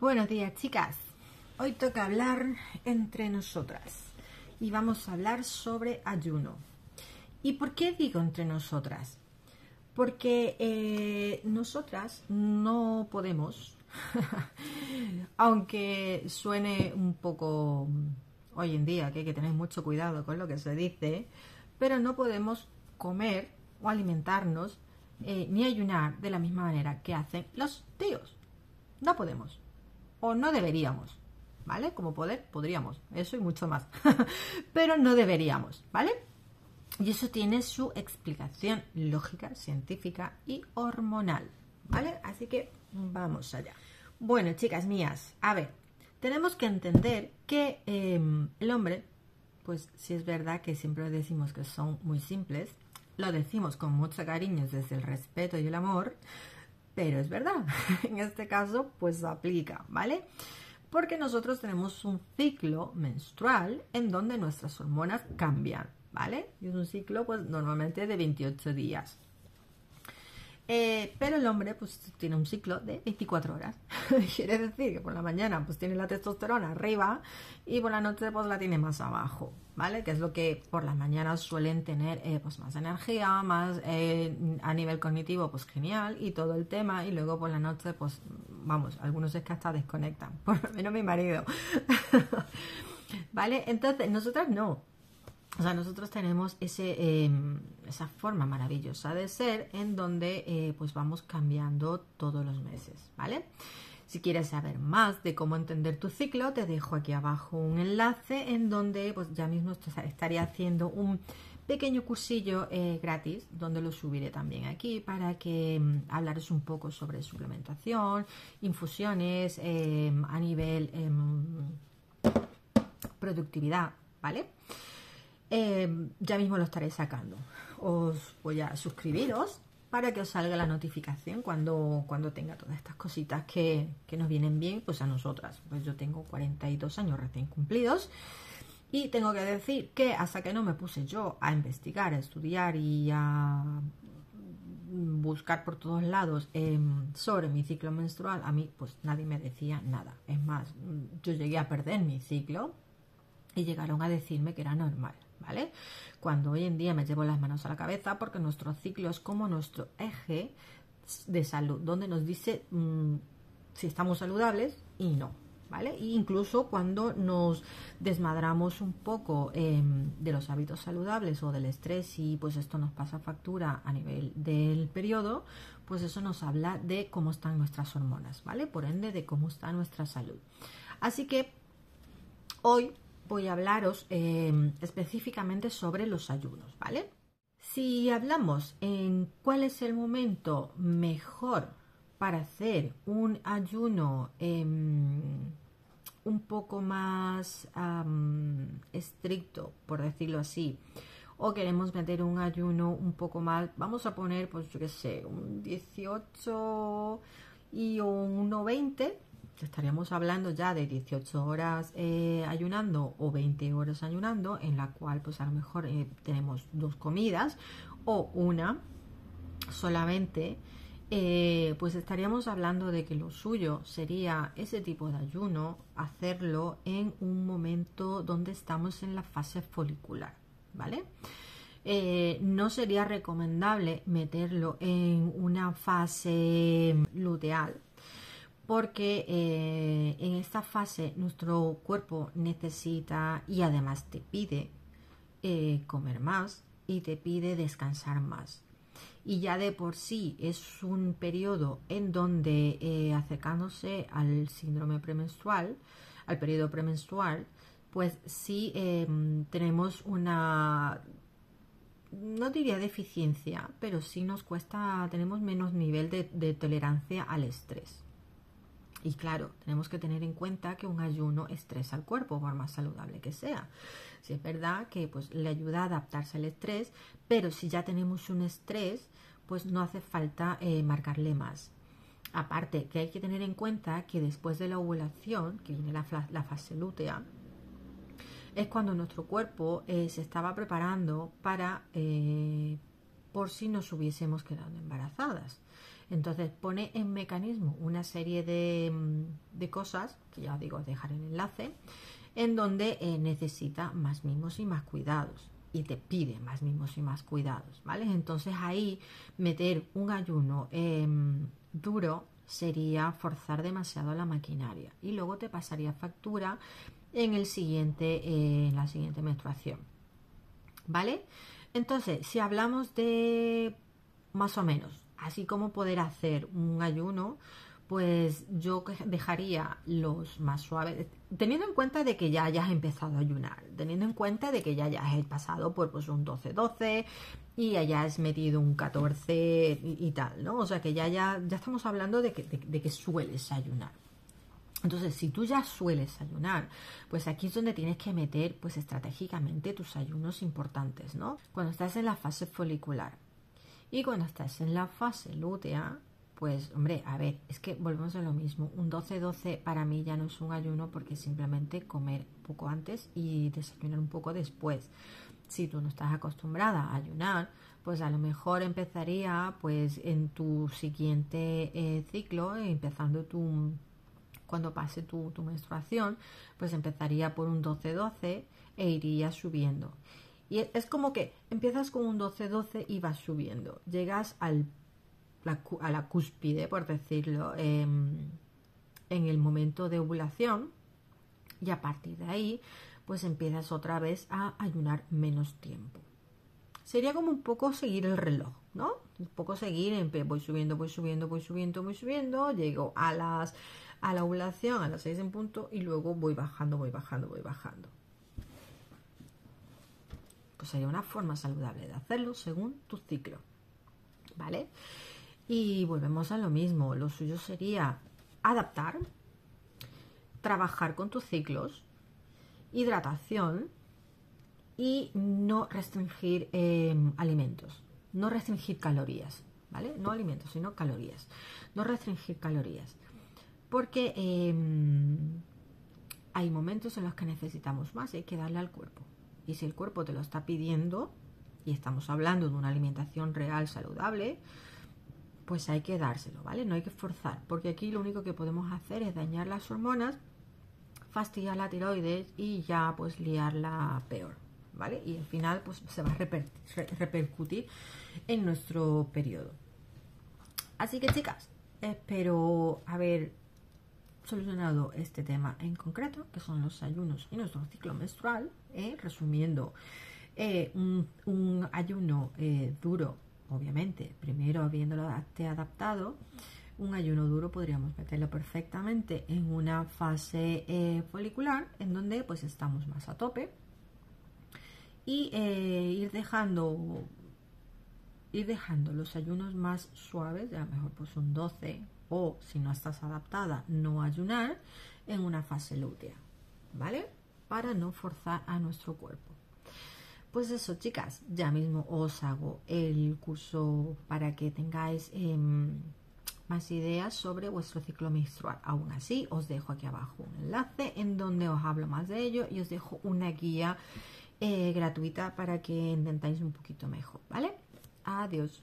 Buenos días, chicas. Hoy toca hablar entre nosotras y vamos a hablar sobre ayuno. ¿Y por qué digo entre nosotras? Porque eh, nosotras no podemos, aunque suene un poco hoy en día que hay que tener mucho cuidado con lo que se dice, pero no podemos comer o alimentarnos eh, ni ayunar de la misma manera que hacen los tíos. No podemos o no deberíamos, ¿vale? Como poder, podríamos, eso y mucho más, pero no deberíamos, ¿vale? Y eso tiene su explicación lógica, científica y hormonal, ¿vale? Así que vamos allá. Bueno, chicas mías, a ver, tenemos que entender que em, el hombre, pues si es verdad que siempre decimos que son muy simples, lo decimos con mucho cariño desde el respeto y el amor, pero es verdad, en este caso pues aplica, ¿vale? Porque nosotros tenemos un ciclo menstrual en donde nuestras hormonas cambian, ¿vale? Y es un ciclo pues normalmente de 28 días. Eh, pero el hombre pues tiene un ciclo de 24 horas. Quiere decir que por la mañana pues tiene la testosterona arriba y por la noche pues la tiene más abajo, ¿vale? Que es lo que por las mañanas suelen tener eh, pues más energía, más eh, a nivel cognitivo pues genial y todo el tema y luego por la noche pues vamos, algunos es que hasta desconectan, por lo menos mi marido. ¿Vale? Entonces nosotras no, o sea, nosotros tenemos ese, em, esa forma maravillosa de ser en donde eh, pues vamos cambiando todos los meses, ¿vale? Si quieres saber más de cómo entender tu ciclo, te dejo aquí abajo un enlace en donde pues ya mismo estaría haciendo un pequeño cursillo eh, gratis donde lo subiré también aquí para que em, hablaros un poco sobre suplementación, infusiones em, a nivel productividad, ¿vale? Em, ya mismo lo estaré sacando. Os voy a suscribiros para que os salga la notificación cuando, cuando tenga todas estas cositas que, nos vienen bien, pues a nosotras. Pues yo tengo 42 años recién cumplidos y tengo que decir que hasta que no me puse yo a investigar, a estudiar y a buscar por todos lados em, sobre mi ciclo menstrual, a mí pues nadie me decía nada. Es más, yo llegué a perder mi ciclo y llegaron a decirme que era normal. ¿Vale? Cuando hoy en día me llevo las manos a la cabeza porque nuestro ciclo es como nuestro eje de salud, donde nos dice mm, si estamos saludables y no, ¿vale? E incluso cuando nos desmadramos un poco em, de los hábitos saludables o del estrés y pues esto nos pasa factura a nivel del periodo, pues eso nos habla de cómo están nuestras hormonas, ¿vale? Por ende, de cómo está nuestra salud. Así que hoy voy a hablaros eh, específicamente sobre los ayunos, ¿vale? Si hablamos en cuál es el momento mejor para hacer un ayuno em, un poco más estricto, por decirlo así, o queremos meter un ayuno un poco más, vamos a poner, pues yo qué sé, un 18 y un 1,20 estaríamos hablando ya de 18 horas eh, ayunando o 20 horas ayunando, en la cual pues a lo mejor eh, tenemos dos comidas o una solamente, eh, pues estaríamos hablando de que lo suyo sería ese tipo de ayuno, hacerlo en un momento donde estamos en la fase folicular, ¿vale? no sería recomendable meterlo en una fase luteal, porque eh, en esta fase nuestro cuerpo necesita y además te pide eh, comer más y te pide descansar más. Y ya de por sí es un periodo en donde eh, acercándose al síndrome premenstrual, al periodo premenstrual, pues sí em, tenemos una, no diría deficiencia, pero sí nos cuesta, tenemos menos nivel de tolerancia al estrés. Y claro, tenemos que tener en cuenta que un ayuno estresa al cuerpo, por más saludable que sea. Si es verdad que pues, le ayuda a adaptarse al estrés, pero si ya tenemos un estrés, pues no hace falta eh, marcarle más. Aparte, que hay que tener en cuenta que después de la ovulación, que viene la, fase lútea, es cuando nuestro cuerpo eh, se estaba preparando para, eh, por si nos hubiésemos quedado embarazadas. Entonces pone en mecanismo una serie de, mm, de cosas, que ya digo, dejar el enlace, en donde eh, necesita más mimos y más cuidados y te pide más mimos y más cuidados, ¿vale? Entonces ahí meter un ayuno em, duro sería forzar demasiado la maquinaria y luego te pasaría factura en el siguiente, en la siguiente menstruación, ¿vale? Entonces, si hablamos de más o menos, así como poder hacer un ayuno, pues yo dejaría los más suaves, teniendo en cuenta de que ya hayas empezado a ayunar, teniendo en cuenta de que ya hayas pasado por pues, un 12-12 y hayas metido un 14 y, tal, ¿no? O sea que ya, ya, ya estamos hablando de que, de que sueles ayunar. Entonces, si tú ya sueles ayunar, pues aquí es donde tienes que meter, pues estratégicamente tus ayunos importantes, ¿no? Cuando estás en la fase folicular y cuando estás en la fase lútea, pues hombre, a ver, es que volvemos a lo mismo. Un 12-12 para mí ya no es un ayuno porque simplemente comer poco antes y desayunar un poco después. Si tú no estás acostumbrada a ayunar, pues a lo mejor empezaría pues en tu siguiente eh, ciclo, empezando tu, cuando pase tu, tu menstruación, pues empezaría por un 12-12 e iría subiendo. Y es como que empiezas con un 12-12 y vas subiendo. Llegas al a la cúspide, por decirlo, em, en el momento de ovulación y a partir de ahí pues empiezas otra vez a ayunar menos tiempo. Sería como un poco seguir el reloj, ¿no? Un poco seguir, voy subiendo, voy subiendo, voy subiendo, voy subiendo, llego a las a la ovulación a las 6 en punto y luego voy bajando, voy bajando, voy bajando. Pues sería una forma saludable de hacerlo según tu ciclo. ¿Vale? Y volvemos a lo mismo, lo suyo sería adaptar, trabajar con tus ciclos, hidratación y no restringir em, alimentos, no restringir calorías, ¿vale? No alimentos, sino calorías, no restringir calorías, porque em, hay momentos en los que necesitamos más y hay que darle al cuerpo. Y si el cuerpo te lo está pidiendo, y estamos hablando de una alimentación real saludable, pues hay que dárselo, ¿vale? No hay que forzar, porque aquí lo único que podemos hacer es dañar las hormonas, fastidiar la tiroides y ya pues liarla peor, ¿vale? Y al final pues se va a repercutir en nuestro periodo. Así que chicas, espero haber solucionado este tema en concreto, que son los ayunos y nuestro ciclo menstrual, ¿eh? resumiendo, eh, un, ayuno eh, duro obviamente, primero habiéndolo adaptado, un ayuno duro podríamos meterlo perfectamente en una fase folicular en donde pues estamos más a tope y ir dejando ir dejando los ayunos más suaves, a lo mejor pues un 12 o si no estás adaptada no ayunar en una fase lútea, ¿vale? Para no forzar a nuestro cuerpo. Pues eso, chicas, ya mismo os hago el curso para que tengáis em, más ideas sobre vuestro ciclo menstrual. Aún así, os dejo aquí abajo un enlace en donde os hablo más de ello y os dejo una guía eh, gratuita para que intentáis un poquito mejor, ¿vale? Adeus.